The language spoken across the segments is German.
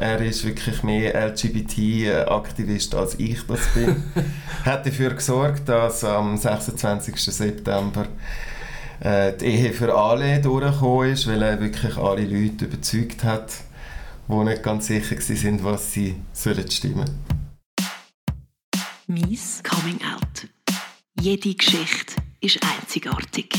Er ist wirklich mehr LGBT-Aktivist als ich das bin. hat dafür gesorgt, dass am 26. September äh, die Ehe für alle durchgekommen ist, weil er wirklich alle Leute überzeugt hat, die nicht ganz sicher waren, was sie sollen stimmen Mies Coming Out. Jede Geschichte ist einzigartig.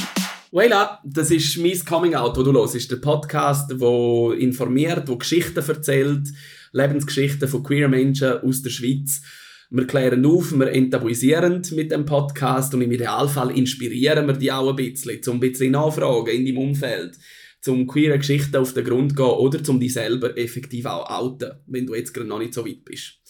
Voilà, das ist mein Coming Out, wo du los ist der Podcast, wo informiert, wo Geschichten erzählt, Lebensgeschichten von queer Menschen aus der Schweiz. Wir klären auf, wir enttabuisieren mit dem Podcast und im Idealfall inspirieren wir die auch ein bisschen, zum ein bisschen nachfragen in deinem Umfeld, zum queere Geschichten auf den Grund gehen oder zum dich selber effektiv auch outen, wenn du jetzt gerade noch nicht so weit bist.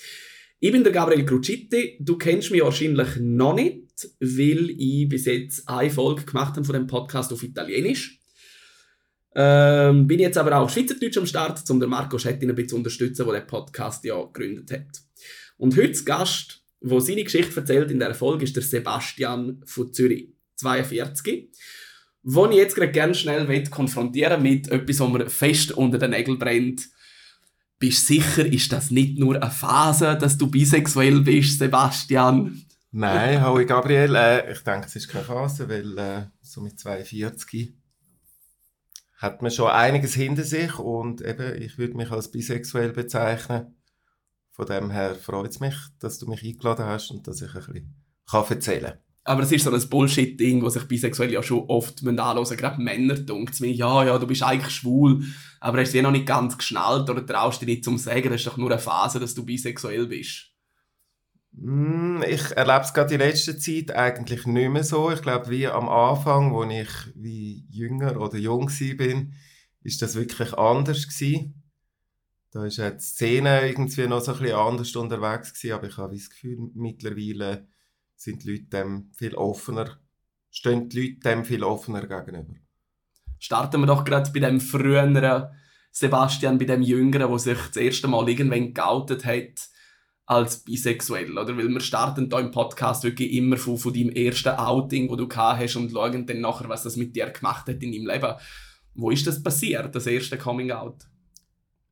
Ich bin der Gabriel Crucitti. Du kennst mich wahrscheinlich noch nicht, weil ich bis jetzt eine Folge gemacht habe von dem Podcast auf Italienisch. Ähm, bin jetzt aber auch auf Schweizerdeutsch am Start, um den Marco Schettin ein bisschen zu unterstützen, der den Podcast ja gegründet hat. Und heute Gast, der seine Geschichte erzählt in der Folge, ist der Sebastian von Zürich, 42 wo ich jetzt gerade gerne schnell konfrontieren mit etwas, was mir fest unter den Nägeln brennt bist du sicher, ist das nicht nur eine Phase, dass du bisexuell bist, Sebastian? Nein, hallo Gabriel. Äh, ich denke, es ist keine Phase, weil äh, so mit 42 hat man schon einiges hinter sich und eben, ich würde mich als bisexuell bezeichnen. Von dem her freut es mich, dass du mich eingeladen hast und dass ich ein bisschen erzählen kann. Aber es ist so ein Bullshit-Ding, was sich bisexuell ja schon oft anhören Gerade Männer denken mir, ja, ja, du bist eigentlich schwul, aber hast du noch nicht ganz geschnallt oder traust dich nicht zum sagen, das ist doch nur eine Phase, dass du bisexuell bist. Mm, ich erlebe es gerade in letzter Zeit eigentlich nicht mehr so. Ich glaube, wie am Anfang, als ich wie jünger oder jung war, ist das wirklich anders gewesen. Da ist die Szene irgendwie noch so ein bisschen anders unterwegs gewesen, aber ich habe das Gefühl, mittlerweile sind die Leute dem viel offener, stehen die Leute dem viel offener gegenüber. Starten wir doch gerade bei dem früheren Sebastian, bei dem Jüngeren, der sich das erste Mal irgendwann geoutet hat als bisexuell, oder? Weil wir starten hier im Podcast wirklich immer von, von deinem ersten Outing, wo du gehabt hast und schauen dann nachher, was das mit dir gemacht hat in deinem Leben. Wo ist das passiert, das erste Coming Out?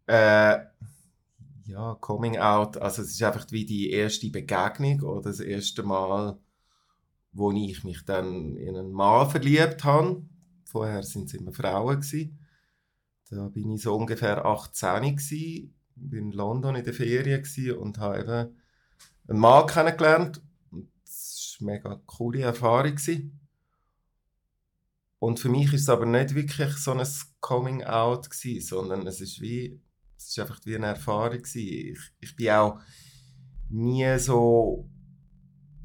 Äh, ja, Coming Out, also es ist einfach wie die erste Begegnung oder das erste Mal, wo ich mich dann in einen Mann verliebt habe. Vorher sind es immer Frauen gewesen. Da bin ich so ungefähr 18 gewesen, bin in London in der Ferien und habe eben einen Mann kennengelernt. Das war eine mega coole Erfahrung. Und für mich ist es aber nicht wirklich so ein Coming Out gewesen, sondern es ist wie es war einfach wie eine Erfahrung. Ich, ich bin auch nie so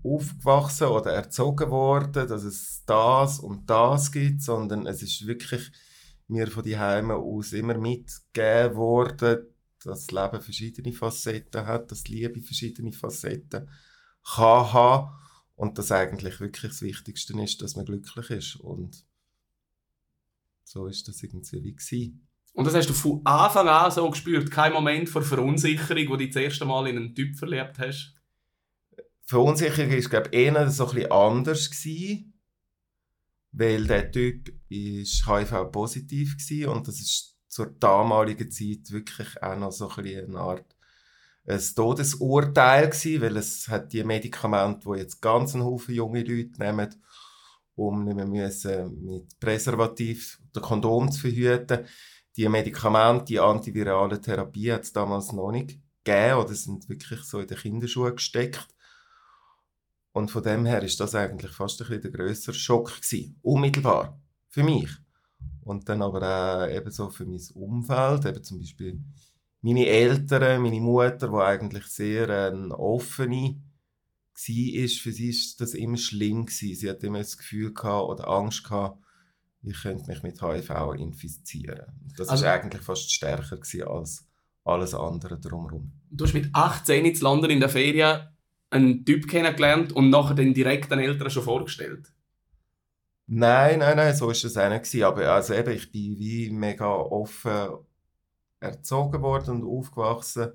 aufgewachsen oder erzogen worden, dass es das und das gibt, sondern es ist wirklich mir von die Heime aus immer mitgegeben worden, dass das Leben verschiedene Facetten hat, dass die Liebe verschiedene Facetten kann haben und dass eigentlich wirklich das Wichtigste ist, dass man glücklich ist und so ist das irgendwie wie gewesen. Und das hast du von Anfang an so gespürt? Kein Moment vor Verunsicherung, wo du das erste Mal in einen Typ verliebt hast? Verunsicherung war, glaube ich, eher so ein anders. Gewesen, weil der Typ ist HIV-positiv war und das ist zur damaligen Zeit wirklich auch noch so ein eine Art ein Todesurteil gewesen, weil es hat die Medikamente, die jetzt ganz einen Haufen junge Leute nehmen, um nicht mehr müssen mit Präservativ oder Kondom zu verhüten die Medikamente, die antivirale Therapie hat es damals noch nicht gegeben oder sind wirklich so in den Kinderschuhen gesteckt. Und von dem her ist das eigentlich fast ein bisschen der grössere Schock gewesen. Unmittelbar. Für mich. Und dann aber auch eben so für mein Umfeld, eben zum Beispiel meine Eltern, meine Mutter, die eigentlich sehr äh, offene war, für sie ist das immer schlimm gewesen. Sie hat immer das Gefühl gehabt oder Angst gehabt, ich könnte mich mit HIV infizieren. Das also, war eigentlich fast stärker als alles andere drumherum. Du hast mit 18 in London in der Ferien einen Typ kennengelernt und nachher den direkt den Eltern schon vorgestellt? Nein, nein, nein, so war es auch nicht. Aber also eben, ich bin wie mega offen erzogen worden und aufgewachsen.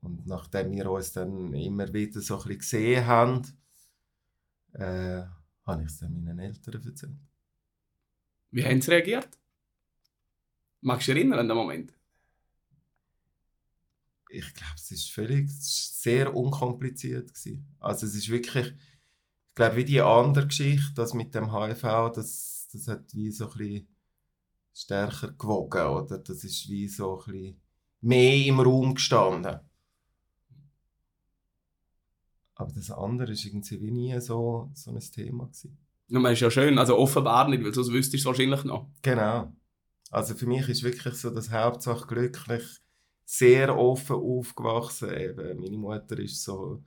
Und nachdem wir uns dann immer wieder so ein bisschen gesehen haben, äh, habe ich es dann meinen Eltern erzählt. Wie haben sie reagiert? Magst du dich erinnern an den Moment? ich glaube, es ist völlig, es ist sehr unkompliziert gewesen. Also es ist wirklich, ich glaube, wie die andere Geschichte, das mit dem HIV, das, das hat wie so ein bisschen stärker gewogen, oder? Das ist wie so ein bisschen mehr im Raum gestanden. Aber das andere ist irgendwie wie nie so, so ein Thema gewesen. Ja, man ist ja schön, also offenbar nicht, weil sonst wüsstest du es wahrscheinlich noch. Genau. Also für mich ist wirklich so das Hauptsache glücklich sehr offen aufgewachsen. Eben, meine Mutter ist so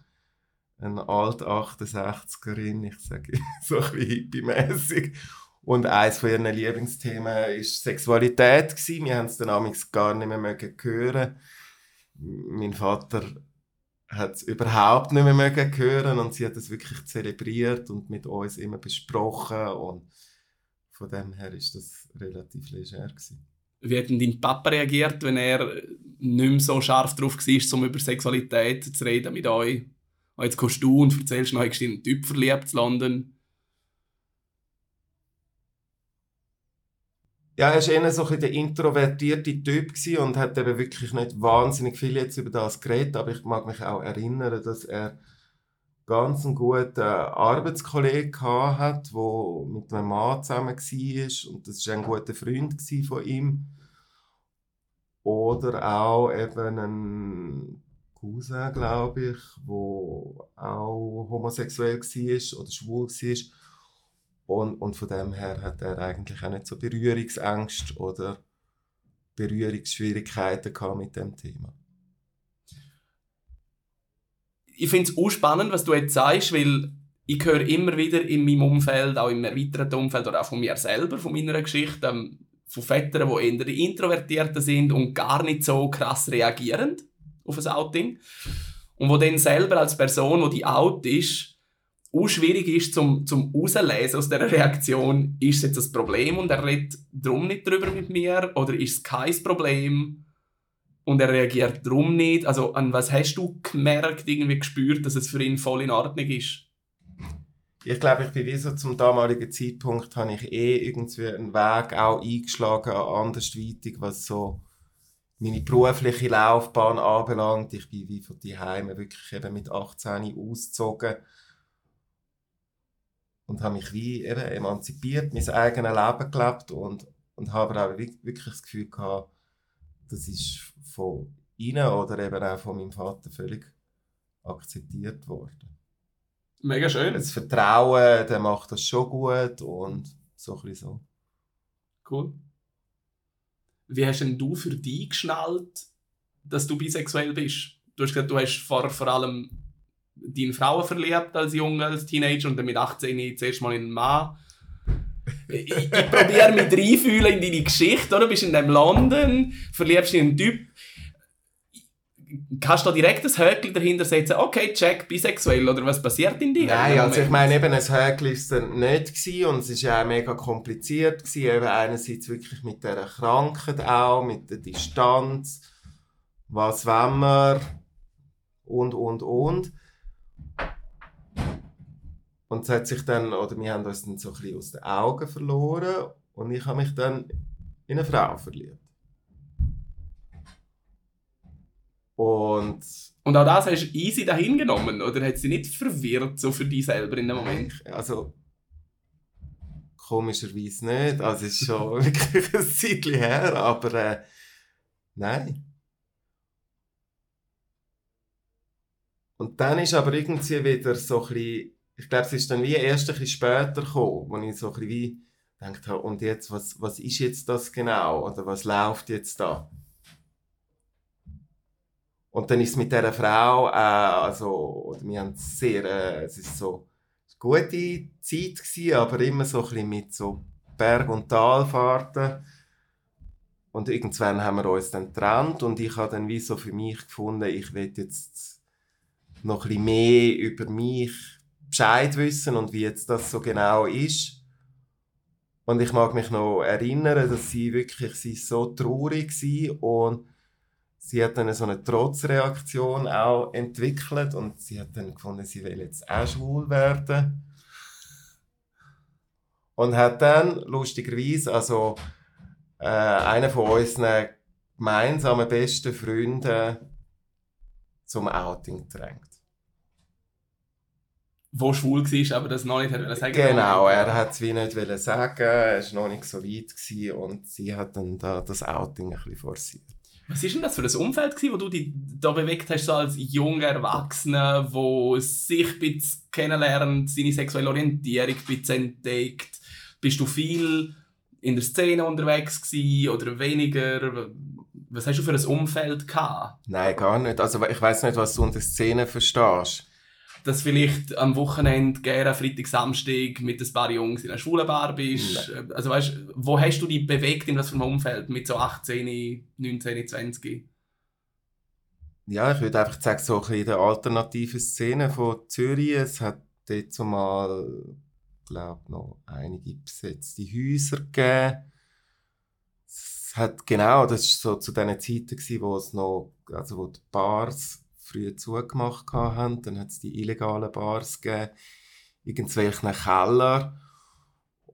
eine alte 68erin, ich sage so ein bisschen hippie-mässig. Und eines von ihren Lieblingsthemen war Sexualität. Gewesen. Wir haben es dann amigs gar nicht mehr hören Mein Vater hat es überhaupt nicht mehr hören und sie hat es wirklich zelebriert und mit uns immer besprochen und von dem her ist das relativ leger gewesen. Wie hat denn dein Papa reagiert, wenn er nicht mehr so scharf drauf war, um über Sexualität zu reden mit euch? Und jetzt kommst du und erzählst noch, hast du einen Typ verliebt zu London. Ja, er war eher so ein der introvertierte Typ und hat eben wirklich nicht wahnsinnig viel jetzt über das geredet, aber ich mag mich auch erinnern, dass er ganz einen guten Arbeitskollegen hat, der mit einem Mann zusammen war und das war ein guter Freund von ihm. Oder auch eben ein Cousin, glaube ich, der auch homosexuell war oder schwul war. Und, und von dem her hat er eigentlich auch nicht so Berührungsängste oder Berührungsschwierigkeiten mit dem Thema ich finde es auch spannend, was du jetzt sagst, weil ich höre immer wieder in meinem Umfeld, auch im erweiterten Umfeld oder auch von mir selber, von meiner Geschichte, ähm, von Vätern, die eher Introvertierten sind und gar nicht so krass reagieren auf ein Outing. Und wo dann selber als Person, die out ist, auch schwierig ist, zum, zum rauslesen aus dieser Reaktion, ist es jetzt ein Problem und er redet darum nicht drüber mit mir oder ist es kein Problem? und er reagiert darum nicht. Also an was hast du gemerkt, irgendwie gespürt, dass es für ihn voll in Ordnung ist? Ich glaube, ich bin wie so zum damaligen Zeitpunkt habe ich eh irgendwie einen Weg auch eingeschlagen andersweitig, was so meine berufliche Laufbahn anbelangt. Ich bin wie von Heime wirklich eben mit 18 ausgezogen und habe mich wie eben emanzipiert, mein eigenes Leben gelebt und, und habe auch wirklich das Gefühl gehabt, das ist von ihnen oder eben auch von meinem Vater völlig akzeptiert worden. Mega schön. Das Vertrauen, der macht das schon gut und so ein bisschen so. Cool. Wie hast denn du für dich geschnallt, dass du bisexuell bist? Du hast gesagt, du hast vor, vor allem deine Frau verliebt als Junge, als Teenager und dann mit 18 zuerst mal in einen Mann ich, ich probiere mich reinfühlen in deine Geschichte, oder? Du bist in dem London, verliebst dich in einen Typ. Kannst du da direkt ein Höckchen dahinter setzen, okay, check, bisexuell, oder was passiert in dir? Nein, also ich meine, eben ein Höckchen war es nicht gewesen, und es war auch mega kompliziert. Gewesen. Eben einerseits wirklich mit dieser Krankheit auch, mit der Distanz, was wollen wir und, und, und. Und es hat sich dann, oder wir haben uns dann so ein bisschen aus den Augen verloren und ich habe mich dann in eine Frau verliebt. Und, und auch das hast du easy dahin genommen, oder hat sie nicht verwirrt, so für dich selber in dem Moment? Also, komischerweise nicht. Also, es ist schon wirklich ein Zeitchen her, aber äh, nein. Und dann ist aber irgendwie wieder so ein bisschen ich glaube, es ist dann wie erst ein bisschen später gekommen, wo ich so ein bisschen wie gedacht habe, und jetzt, was, was ist jetzt das genau? Oder was läuft jetzt da? Und dann ist es mit dieser Frau, äh, also, wir haben sehr, äh, es ist so eine gute Zeit gewesen, aber immer so ein bisschen mit so Berg- und Talfahrten. Und irgendwann haben wir uns dann getrennt und ich habe dann wie so für mich gefunden, ich will jetzt noch ein bisschen mehr über mich Bescheid wissen und wie jetzt das so genau ist. Und ich mag mich noch erinnern, dass sie wirklich sie so traurig war und sie hat dann so eine Trotzreaktion auch entwickelt und sie hat dann gefunden, sie will jetzt auch schwul werden. Und hat dann lustigerweise, also äh, einer von unseren gemeinsamen besten Freunden zum Outing gedrängt. Wo schwul war, aber das noch nicht hat sagen Genau, er hat es wie nicht sagen, er war noch nicht so weit gewesen und sie hat dann da das Outing ein bisschen forciert. Was war denn das für ein Umfeld, gewesen, wo du dich da bewegt hast, so als junger Erwachsener, der sich ein bisschen kennenlernt, seine sexuelle Orientierung ein bisschen entdeckt? Bist du viel in der Szene unterwegs gewesen oder weniger? Was hast du für ein Umfeld gehabt? Nein, gar nicht. Also ich weiß nicht, was du unter Szene verstehst. Dass vielleicht am Wochenende gerne Freitag, Samstag mit ein paar Jungs in einer schwulen Bar bist. Nein. Also weißt, wo hast du dich bewegt in was für einem Umfeld mit so 18, 19, 20? Ja, ich würde einfach sagen, so ein bisschen in der alternativen Szene von Zürich. Es hat dort zumal, glaube noch einige besetzte Häuser gegeben. Es hat genau, das war so zu den Zeiten, gewesen, wo es noch, also wo die Bars früher zugemacht haben. Dann hat es die illegalen Bars gegeben, irgendwelchen Keller.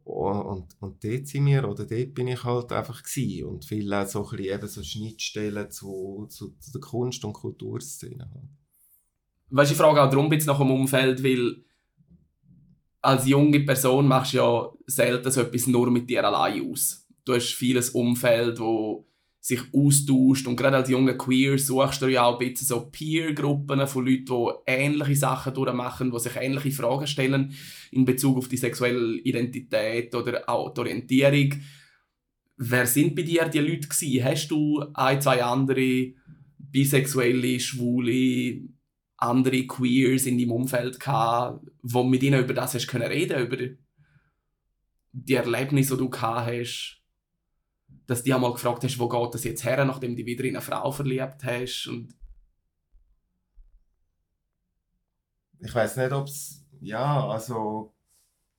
Und, und, dort sind wir, oder dort bin ich halt einfach gewesen. Und viel auch so ein eben so Schnittstellen zu, zu, der Kunst- und Kulturszene. halt. Weißt du, ich frage auch darum jetzt nach dem Umfeld, weil als junge Person machst du ja selten so etwas nur mit dir allein aus. Du hast vieles Umfeld, wo sich austauscht und gerade als junger Queer suchst du ja auch ein bisschen so Peer-Gruppen von Leuten, die ähnliche Sachen durchmachen, die sich ähnliche Fragen stellen in Bezug auf die sexuelle Identität oder auch die Orientierung. Wer sind bei dir die Leute gewesen? Hast du ein, zwei andere bisexuelle, schwule, andere Queers in deinem Umfeld gehabt, wo mit ihnen über das hast können über die Erlebnisse, die du gehabt hast, dass die einmal gefragt hast, wo geht das jetzt her, nachdem du dich wieder in eine Frau verliebt hast und Ich weiß nicht, ob es, ja, also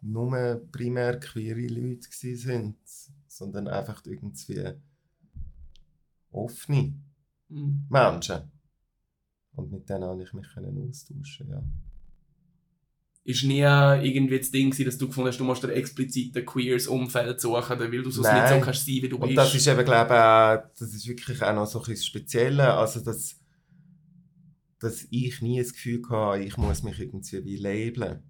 nur primär queere Leute sind, sondern einfach irgendwie offene hm. Menschen. Und mit denen konnte ich mich austauschen, ja. Ist nie irgendwie das Ding gewesen, dass du gefunden hast, du musst dir explizit ein queers Umfeld suchen, weil du sonst nicht Nein. so kannst sein, wie du Und bist. das ist eben, glaube ich, das ist wirklich auch noch so ein bisschen das Spezielle, also dass, dass ich nie das Gefühl hatte, ich muss mich irgendwie wie labeln.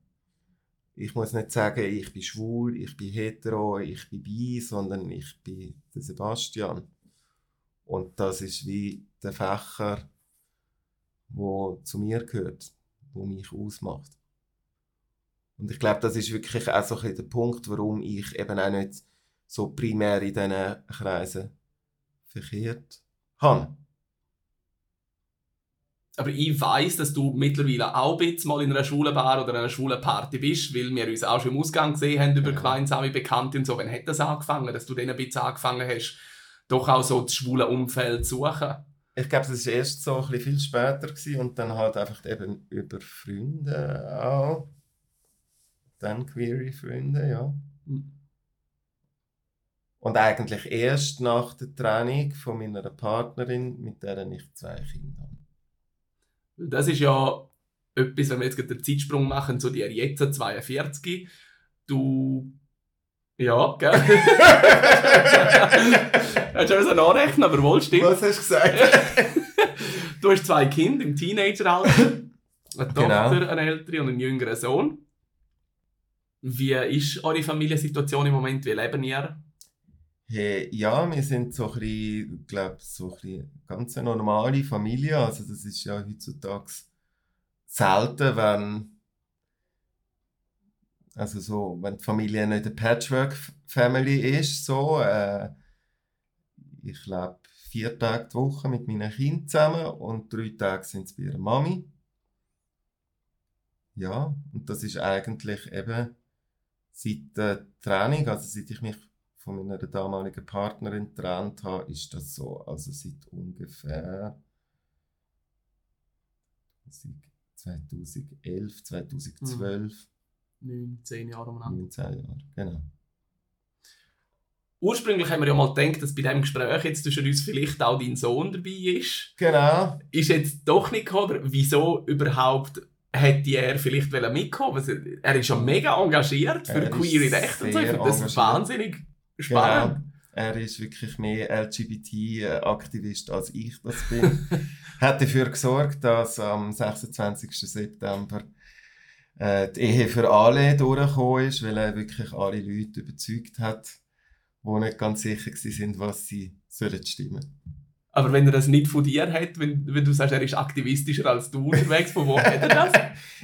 Ich muss nicht sagen, ich bin schwul, ich bin hetero, ich bin bi, sondern ich bin der Sebastian. Und das ist wie der Fächer, wo zu mir gehört, wo mich ausmacht. Und ich glaube, das ist wirklich auch so ein bisschen der Punkt, warum ich eben auch nicht so primär in diesen Kreisen verkehrt habe. Aber ich weiß, dass du mittlerweile auch ein mal in einer schwulen Bar oder einer schwulen Party bist, weil wir uns auch schon im Ausgang gesehen haben über Ja. gemeinsame Bekannte und so. Wann hat das angefangen, dass du dann ein bisschen angefangen hast, doch auch so das schwule Umfeld zu suchen? Ich glaube, das war erst so ein bisschen viel später gewesen und dann halt einfach eben über Freunde auch. Dann queere Freunde, ja. Hm. Und eigentlich erst nach der Trennung von meiner Partnerin, mit der ich zwei Kinder habe. Das ist ja etwas, wenn wir jetzt den Zeitsprung machen zu dir jetzt 42. Du. Ja, gell? Hast du schon nachrechnen, aber wohl stimmt. Was hast du gesagt? Du hast zwei Kinder im Teenageralter. Eine Genau. Tochter, eine ältere und einen jüngeren Sohn. Wie ist eure Familiensituation im Moment? Wie leben ihr? Hey, ja, wir sind so ein bisschen, glaube so ein bisschen ganz normale Familie. Also das ist ja heutzutage selten, wenn also so, wenn die Familie nicht eine Patchwork-Family ist, so. Äh, ich lebe vier Tage die Woche mit meinen Kindern zusammen und drei Tage sind es bei ihrer Mami. Ja, und das ist eigentlich eben seit der Training, also seit ich mich von meiner damaligen Partnerin getrennt habe, ist das so, also seit ungefähr 2011, 2012, Neun, zehn Jahre umeinander. 19 Jahre, genau. Ursprünglich haben wir ja mal gedacht, dass bei diesem Gespräch jetzt zwischen uns vielleicht auch dein Sohn dabei ist. Genau. Ist jetzt doch nicht gekommen, aber wieso überhaupt hätte er vielleicht wollen mitkommen Also, Er ist ja mega engagiert für Er queere Rechte und so. Ich finde das engagiert. wahnsinnig spannend. Genau. Er ist wirklich mehr LGBT-Aktivist als ich das bin. hat dafür gesorgt, dass am 26. September äh, die Ehe für alle durchgekommen ist, weil er wirklich alle Leute überzeugt hat, die nicht ganz sicher sind, was sie sollen stimmen aber wenn er das nicht von dir hat, wenn, wenn du sagst, er ist aktivistischer als du unterwegs, von wo hat er das?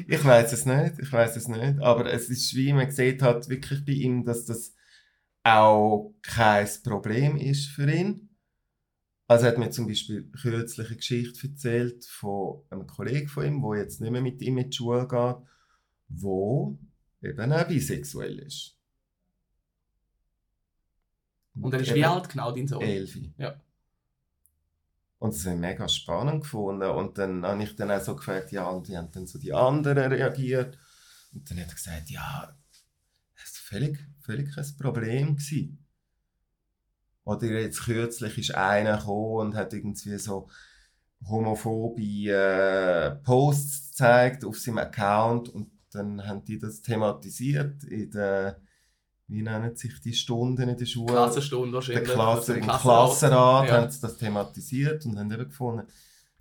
ich weiß es nicht, ich weiß es nicht. Aber es ist, wie man gesehen hat, wirklich bei ihm, dass das auch kein Problem ist für ihn. Also er hat mir zum Beispiel kürzlich eine Geschichte erzählt von einem Kollegen von ihm, der jetzt nicht mehr mit ihm in die Schule geht, wo eben auch bisexuell ist. Und er ist wie alt genau, dein Sohn? Elfi. Ja. Und das habe ich mega spannend gefunden. Und dann habe ich dann auch so gefragt, ja, und wie haben dann so die anderen reagiert? Und dann hat er gesagt, ja, das war völlig, völlig kein Problem. Gewesen. Oder jetzt kürzlich ist einer gekommen und hat irgendwie so homophobe äh, Posts gezeigt auf seinem Account und dann haben die das thematisiert in der wie nennen sich die Stunden in der Schule? Klassenstunde wahrscheinlich. Der Klasse, Im Klassenrat ja. haben sie das thematisiert und haben eben gefunden,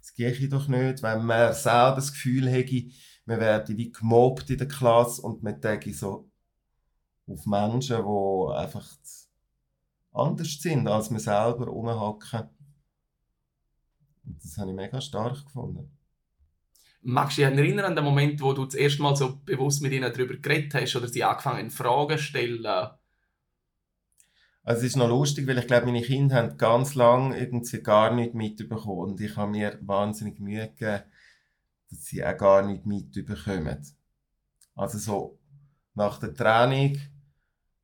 es gehe doch nicht, wenn man selber das Gefühl hätte, man werde wie gemobbt in der Klasse und man denke so auf Menschen, die einfach anders sind, als man selber rumhacken. Das habe ich mega stark gefunden. Magst du dich erinnern an den Moment, wo du das erste Mal so bewusst mit ihnen darüber geredet hast oder sie angefangen Fragen zu stellen? Also es ist noch lustig, weil ich glaube, meine Kinder haben ganz lange irgendwie gar nichts mitbekommen. Und ich habe mir wahnsinnig Mühe gegeben, dass sie auch gar nichts mitbekommen. Also so nach der Training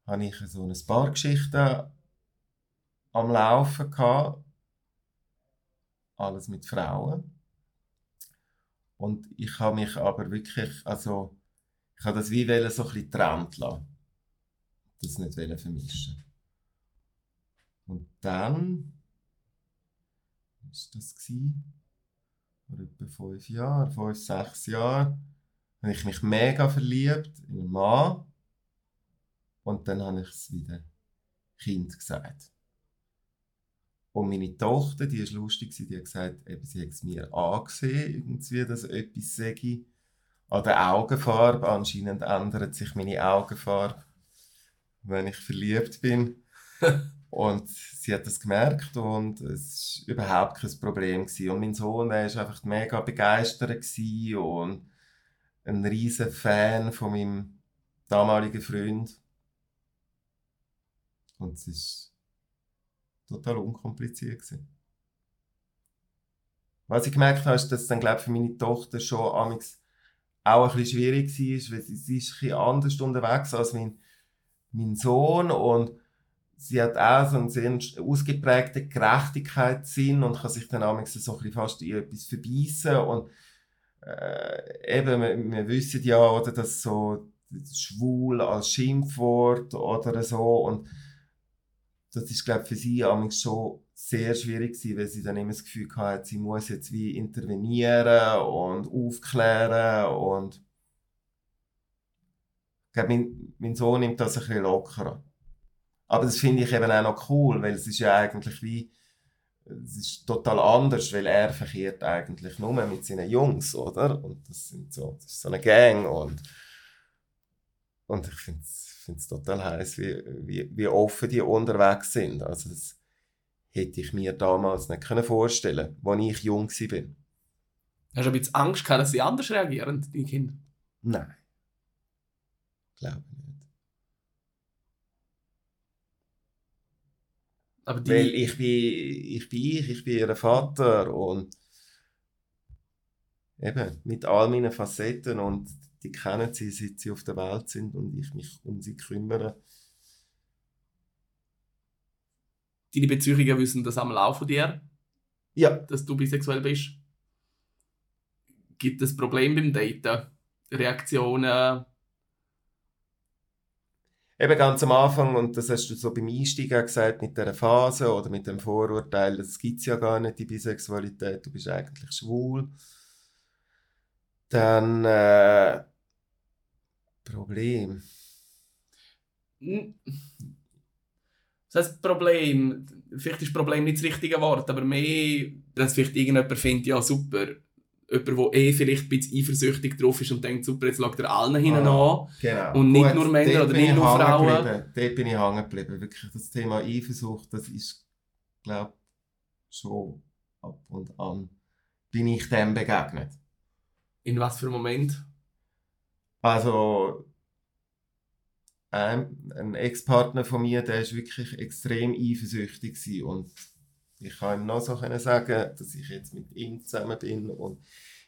habe ich so ein paar Geschichten am Laufen gehabt. Alles mit Frauen. Und ich habe mich aber wirklich, also, ich habe das wie so ein bisschen getrennt lassen. Das nicht vermischen. Und dann, was war das? Vor etwa fünf Jahren, fünf, sechs Jahren, habe ich mich mega verliebt in einen Mann. Und dann habe ich es wieder Kind gesagt. Und meine Tochter, die ist lustig, die hat gesagt, eben, sie hat es mir angesehen, irgendwie, dass etwas sage. An der Augenfarbe, anscheinend ändert sich meine Augenfarbe, wenn ich verliebt bin. und sie hat das gemerkt und es war überhaupt kein Problem. Gewesen. Und mein Sohn war einfach mega begeistert und ein riesen Fan von meinem damaligen Freund. Und es ist total unkompliziert. Gewesen. Was ich gemerkt habe, ist, dass es dann, glaube für meine Tochter schon auch ein bisschen schwierig war, weil sie, ist ein bisschen anders unterwegs als mein, mein Sohn und sie hat auch so einen sehr ausgeprägten Gerechtigkeitssinn und kann sich dann auch so ein bisschen fast in etwas verbeissen und äh, eben, wir, wir wissen ja, oder, dass so schwul als Schimpfwort oder so und das ist glaube für sie schon sehr schwierig gewesen, weil sie dann immer das Gefühl hatte, sie muss jetzt wie intervenieren und aufklären und ich glaube, mein, mein Sohn nimmt das ein bisschen lockerer. Aber das finde ich eben auch noch cool, weil es ist ja eigentlich wie es ist total anders, weil er verkehrt eigentlich nur mit seinen Jungs, oder? Und das sind so, das ist so eine Gang und und ich finde es finde es total heiß, wie, wie, wie offen die unterwegs sind. Also das hätte ich mir damals nicht vorstellen können, als ich jung war. Hast du ein bisschen Angst gehabt, dass sie anders reagieren, die Kinder? Nein. Glaube nicht. Aber die... Weil ich bin, ich bin ich, ich bin ihr Vater und eben mit all meinen Facetten und die kennen sie, seit sie auf der Welt sind und ich mich um sie kümmere. Deine Beziehungen wissen das am Laufe dir? Ja. Dass du bisexuell bist? Gibt es Probleme beim Daten? Reaktionen? Eben ganz am Anfang, und das hast du so beim Einsteigen gesagt, mit der Phase oder mit dem Vorurteil, das gibt es ja gar nicht, die Bisexualität, du bist eigentlich schwul. Dann äh, Problem. das heißt Problem, vielleicht ist Problem nicht das richtige Wort, aber mehr, dass vielleicht irgendjemand findet, ja super, jemand, der eh vielleicht ein bisschen eifersüchtig drauf ist und denkt, super, jetzt schaut er allen hinten Ah, an. Genau. Und nicht nur Männer oder nicht ich nur Frauen. geblieben. Dort bin ich hängen geblieben. Wirklich, das Thema Eifersucht, das ist, glaube schon ab und an bin ich dem begegnet. In was für einem Moment? Also, ein, ein Ex-Partner von mir, der ist wirklich extrem eifersüchtig gewesen. und ich kann ihm noch so können sagen, dass ich jetzt mit ihm zusammen bin und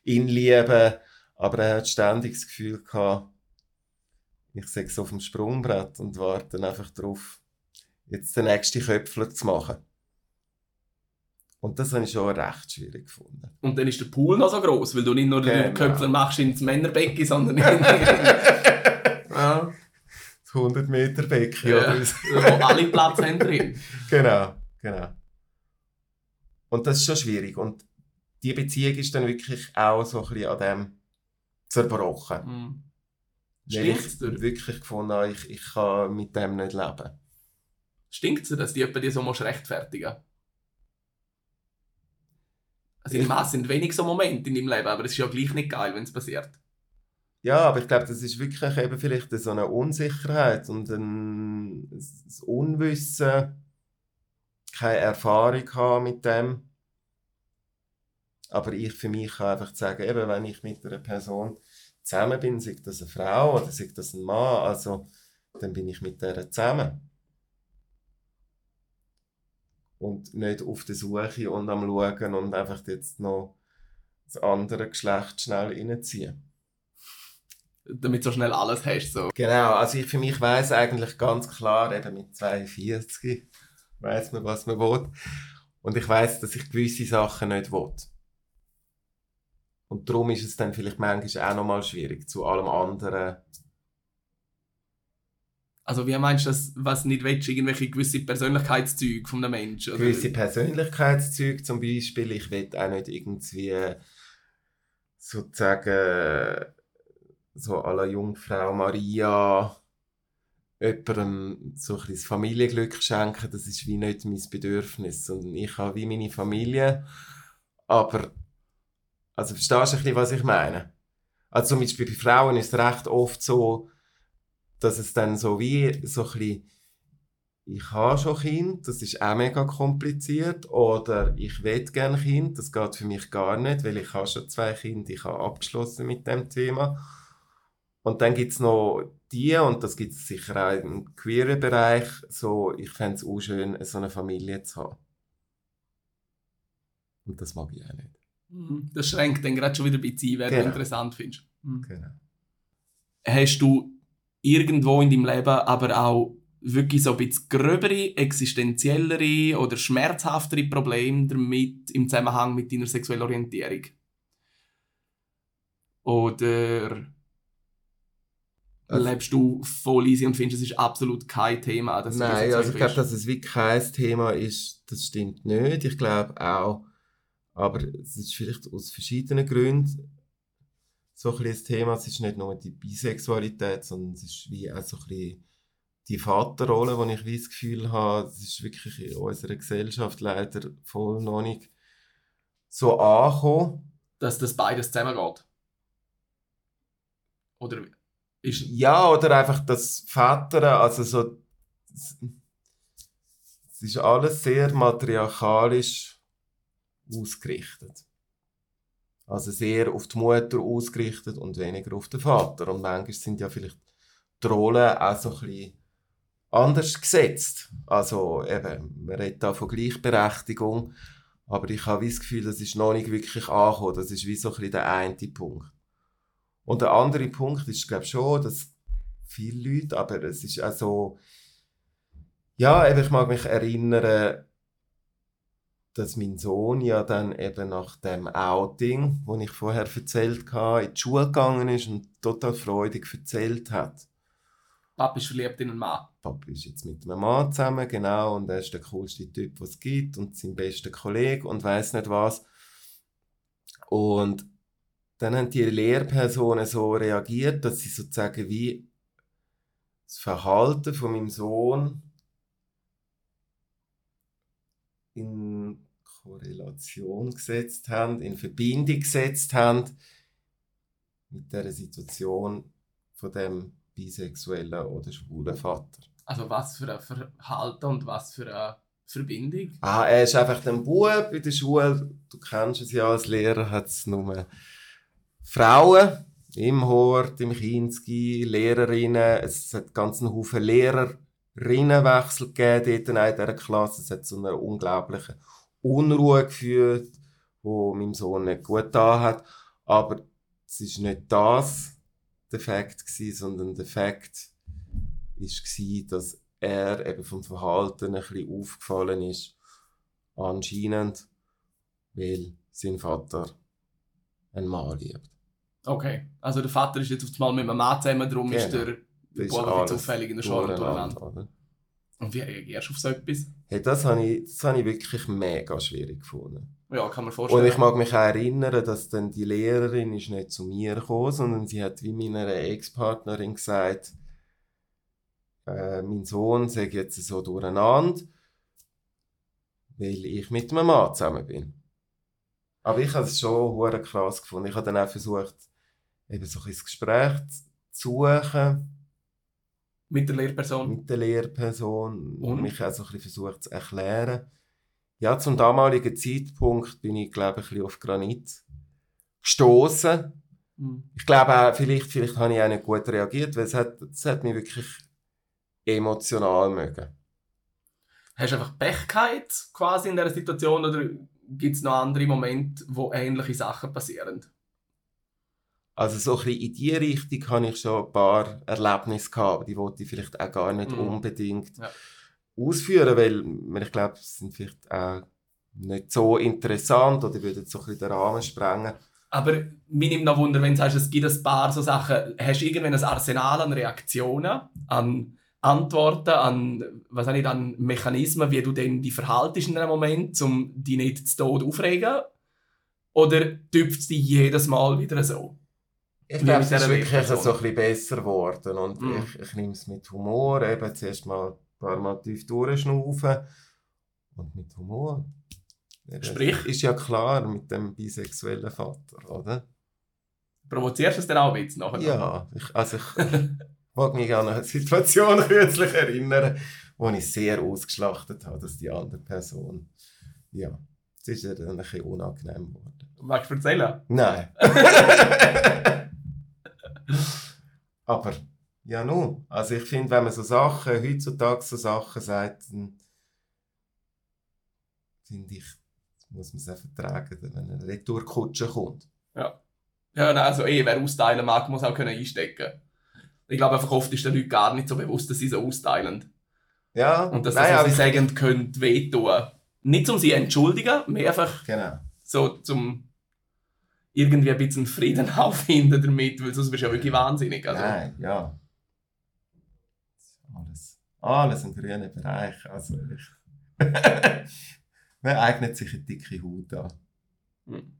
ihn liebe, aber er hat ständig das Gefühl gehabt, ich sei so auf dem Sprungbrett und warte einfach darauf, jetzt den nächsten Köpfler zu machen. Und das habe ich schon recht schwierig gefunden. Und dann ist der Pool noch so groß, weil du nicht nur den Genau. Köpfler machst ins Männerbecken, sondern in, ja, Das 100 Meter Becken, Ja. wo alle Platz haben drin. Genau, genau. Und das ist schon schwierig. Und die Beziehung ist dann wirklich auch so ein bisschen an dem zerbrochen. Hm. Weil Stinkt's ich dir? wirklich gefunden habe, ich, ich kann mit dem nicht leben. Stinkt es, dass die jemand dir so rechtfertigen Also ich an, es sind wenig so Momente in deinem Leben, aber es ist ja gleich nicht geil, wenn es passiert. Ja, aber ich glaube, das ist wirklich eben vielleicht so eine Unsicherheit und ein, ein Unwissen, keine Erfahrung haben mit dem. Aber ich für mich kann einfach sagen, eben, wenn ich mit einer Person zusammen bin, sei das eine Frau oder sei das ein Mann, also dann bin ich mit der zusammen. Und nicht auf der Suche und am Schauen und einfach jetzt noch das andere Geschlecht schnell reinziehen. Damit du so schnell alles hast. So. Genau, also ich für mich weiß eigentlich ganz klar, eben mit 42 weiß man, was man will. Und ich weiß, dass ich gewisse Sachen nicht will. Und darum ist es dann vielleicht manchmal auch nochmal schwierig, zu allem anderen. Also wie meinst du das, was nicht willst, irgendwelche gewisse Persönlichkeitszüge von einem Menschen? Oder? Gewisse Persönlichkeitszüge zum Beispiel. Ich will auch nicht irgendwie sozusagen so à la Jungfrau Maria jemandem so ein das Familienglück schenken, das ist wie nicht mein Bedürfnis. Und ich habe wie meine Familie, aber also verstehst du ein bisschen, was ich meine? Also zum Beispiel bei Frauen ist es recht oft so, dass es dann so wie so ein bisschen ich habe schon Kind, das ist auch mega kompliziert. Oder ich will gerne Kind, das geht für mich gar nicht, weil ich habe schon zwei Kinder, ich habe abgeschlossen mit dem Thema. Und dann gibt es noch die, und das gibt es sicher auch im queeren Bereich, so, ich fände es auch schön, so eine Familie zu haben. Und das mag ich auch nicht. Mhm. Das schränkt dann gerade schon wieder ein bisschen ein, wer du Genau. interessant findest. Mhm. Genau. Hast du irgendwo in deinem Leben aber auch wirklich so ein bisschen gröbere, existenziellere oder schmerzhaftere Probleme damit im Zusammenhang mit deiner sexuellen Orientierung? Oder Also- lebst du voll easy und findest, es ist absolut kein Thema? dass du Nein, also ich glaube, dass es wirklich kein Thema ist, das stimmt nicht. Ich glaube auch, aber es ist vielleicht aus verschiedenen Gründen so ein das Thema. Es ist nicht nur die Bisexualität, sondern es ist wie auch so ein bisschen die Vaterrolle, wo ich wie das Gefühl habe, es ist wirklich in unserer Gesellschaft leider voll noch nicht so angekommen. Dass das beides zusammengeht? Oder ist... Ja, oder einfach das Väter, also so, es ist alles sehr matriarchalisch ausgerichtet. Also sehr auf die Mutter ausgerichtet und weniger auf den Vater. Und manchmal sind ja vielleicht die Rollen auch so ein bisschen anders gesetzt. Also eben, man redet da von Gleichberechtigung, aber ich habe das Gefühl, das ist noch nicht wirklich angekommen. Das ist wie so ein bisschen der eine Punkt. Und der andere Punkt ist, glaube ich, schon, dass viele Leute, aber es ist auch so, ja, eben, ich mag mich erinnern, dass mein Sohn ja dann eben nach dem Outing, wo ich vorher erzählt habe, in die Schule gegangen ist und total freudig erzählt hat. Papa ist verliebt in einen Mann. Papa ist jetzt mit einem Mann zusammen, genau, und er ist der coolste Typ, was es gibt und sein bester Kollege und weiß nicht was. Und dann haben die Lehrpersonen so reagiert, dass sie sozusagen wie das Verhalten von meinem Sohn in Korrelation gesetzt haben, in Verbindung gesetzt haben mit der Situation von dem bisexuellen oder schwulen Vater. Also was für ein Verhalten und was für eine Verbindung? Ah, er ist einfach ein Bub in der Schule. Du kennst es ja als Lehrer, hat es nur Frauen im Hort, im Kinski, Lehrerinnen. Es hat ganz einen Haufen Lehrerinnenwechsel gegeben dort in dieser Klasse. Es hat zu einer unglaublichen Unruhe geführt, wo meinem Sohn nicht gut da hat. Aber es ist nicht das der Fakt gewesen, sondern der Fakt ist gewesen, dass er eben vom Verhalten ein bisschen aufgefallen ist, anscheinend, weil sein Vater einen Mann liebt. Okay, also der Vater ist jetzt auf einmal mit einem Mann zusammen, darum Genau. ist der Bub ein bisschen zufällig in der durcheinander, oder? Und wie reagierst du auf so etwas? Hey, das habe ich, das habe ich wirklich mega schwierig gefunden. Ja, kann man vorstellen. Und ich mag mich auch erinnern, dass dann die Lehrerin ist nicht zu mir gekommen, sondern sie hat wie meiner Ex-Partnerin gesagt, äh, mein Sohn sei jetzt so durcheinander, weil ich mit einem Mann zusammen bin. Aber ich habe es schon krass gefunden. Ich habe dann auch versucht, eben so ein Gespräch zu suchen Mit der Lehrperson. mit der Lehrperson und mich auch so ein bisschen versucht zu erklären. Ja, zum damaligen Zeitpunkt bin ich, glaube ich, ein bisschen auf Granit gestoßen. Mhm. Ich glaube auch, vielleicht, vielleicht habe ich auch nicht gut reagiert, weil es hat, es hat mich wirklich emotional mögen. Hast du einfach Pech gehabt, quasi in dieser Situation oder gibt es noch andere Momente, wo ähnliche Sachen passieren? Also so ein bisschen in die Richtung habe ich schon ein paar Erlebnisse gehabt, die wollte ich vielleicht auch gar nicht Mhm. unbedingt Ja. ausführen, weil weil ich glaube, sie sind vielleicht auch nicht so interessant oder würden so ein bisschen den Rahmen sprengen. Aber mir nimmt noch Wunder, wenn du sagst, es gibt ein paar so Sachen, hast du irgendwann ein Arsenal an Reaktionen, an Antworten, an, was nicht, an Mechanismen, wie du denn die verhaltest in einem Moment, um dich nicht zu Tod aufregen? Oder tüpft es dich jedes Mal wieder so? Ich glaube, es ist wirklich Lehrperson. so ein bisschen besser geworden und Mhm. ich, ich nehme es mit Humor, eben zuerst mal ein paar Mal tief durchschnaufen und mit Humor. Eben, Sprich? Ist ja klar mit dem bisexuellen Vater, oder? Provozierst du es dann auch ein bisschen nachher? Ja, ich, also ich mag mich an eine Situation kürzlich erinnern, wo ich sehr ausgeschlachtet habe, dass die andere Person, ja, es ist ja dann ein bisschen unangenehm geworden. Magst du erzählen? Nein. Aber ja nun, also ich finde, wenn man so Sachen, heutzutage so Sachen sagt, dann finde ich, muss man es auch vertragen, wenn eine Retourkutsche kommt. Ja, nein, also eh, wer austeilen mag, muss auch können einstecken Ich glaube einfach oft ist den Leuten gar nicht so bewusst, dass sie so austeilen. Ja, Und dass das, was sie sagen, könnte wehtun. Nicht um sie entschuldigen, mehr einfach Genau. so zum irgendwie ein bisschen Frieden auffinden damit, weil sonst wirst du ja wirklich wahnsinnig. Also, Nein, ja. Alles, alles im grünen Bereich. Also ich. Man eignet sich eine dicke Haut an. Hm.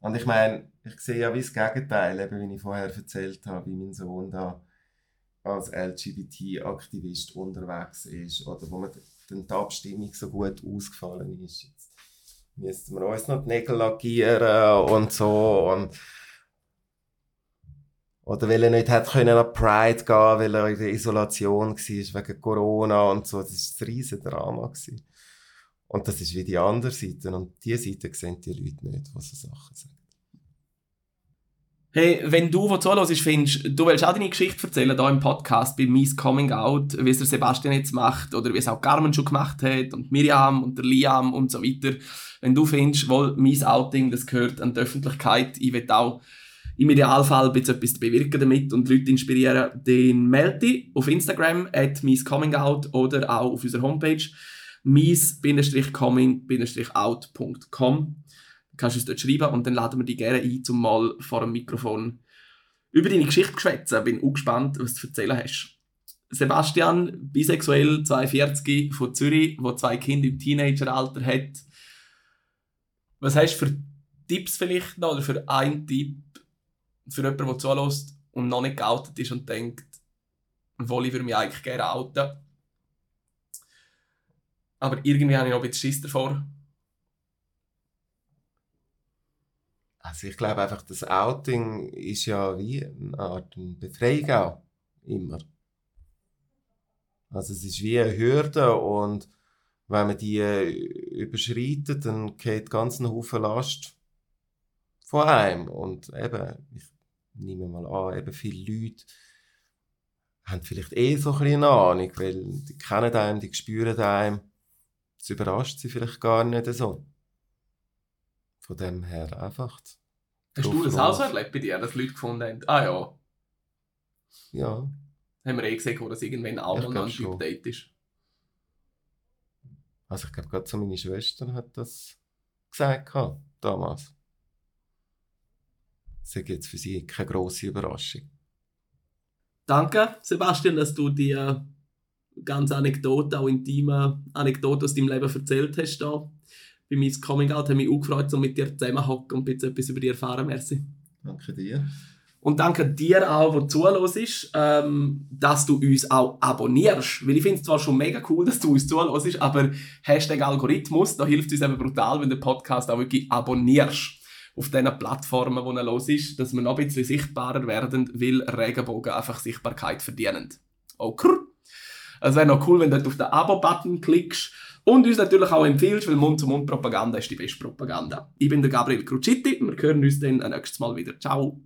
Und ich meine, ich sehe ja wie das Gegenteil, eben wie ich vorher erzählt habe, wie mein Sohn da als LGBT-Aktivist unterwegs ist oder wo man dann die Abstimmung so gut ausgefallen ist. Jetzt müssten wir uns noch die Nägel lackieren und so und oder weil er nicht hat können an Pride gehen, weil er in der Isolation war wegen Corona und so. Das war ein riesen Drama. Und das ist wie die andere Seite. Und diese Seite sehen die Leute nicht, die so Sachen sagen. Hey, wenn du, wo zuhörst, findest, du willst auch deine Geschichte erzählen, hier im Podcast bei «Mies Coming Out», wie es der Sebastian jetzt macht oder wie es auch Carmen schon gemacht hat und Miriam und der Liam und so weiter. Wenn du findest, wohl, mein Outing, das gehört an die Öffentlichkeit, ich will auch im Idealfall ein bisschen etwas bewirken damit und Leute inspirieren, dann melde dich auf Instagram at «miescomingout» oder auch auf unserer Homepage mies-coming-out.com kannst du uns dort schreiben und dann laden wir dich gerne ein, zum mal vor dem Mikrofon über deine Geschichte zu schwätzen. Bin auch gespannt, was du zu erzählen hast. Sebastian, bisexuell, 42, von Zürich, wo zwei Kinder im Teenageralter hat. Was hast du für Tipps vielleicht noch, oder für einen Tipp für jemanden, der zulässt und noch nicht geoutet ist und denkt, wohl, ich würde mich eigentlich gerne outen? aber irgendwie habe ich noch ein bisschen Schiss davor. Also ich glaube einfach, das Outing ist ja wie eine Art Befreiung auch. Immer. Also es ist wie eine Hürde und wenn man die äh, überschreitet, dann geht ganz ein Haufen Last von einem. Und eben, ich nehme mal an, eben viele Leute haben vielleicht eh so eine Ahnung, weil die kennen einem, die spüren einem. Das überrascht sie vielleicht gar nicht so. Von dem her einfach. Hast du das auch so erlebt bei dir, dass Leute gefunden haben, ah ja, Ja. haben wir eh gesehen, wo das irgendwann auch Ich noch ein schon. Update ist. Also ich glaube, gerade so meine Schwester hat das gesagt gehabt, damals. Das ist jetzt für sie keine grosse Überraschung. Danke, Sebastian, dass du die äh, ganz Anekdote, auch intime Anekdote aus deinem Leben erzählt hast. Da. Bei meinem Coming Out hat mich auch gefreut, so mit dir zusammenhocken und bisschen etwas über dich erfahren. Merci. Danke dir. Und danke dir auch, der zuhörst, ähm, dass du uns auch abonnierst. Weil ich finde es zwar schon mega cool, dass du uns zuhörst, aber Hashtag Algorithmus, da hilft uns eben brutal, wenn du den Podcast auch wirklich abonnierst auf diesen Plattformen, wo er los ist, dass wir noch ein bisschen sichtbarer werden, weil Regenbogen einfach Sichtbarkeit verdienen. Okay. Es wäre noch cool, wenn du auf den Abo-Button klickst und uns natürlich auch empfiehlst, weil Mund-zu-Mund-Propaganda ist die beste Propaganda. Ich bin der Gabriel Crucitti, wir hören uns dann nächstes Mal wieder. Ciao.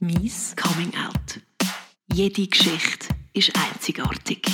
Mies Coming Out. Jede Geschichte ist einzigartig.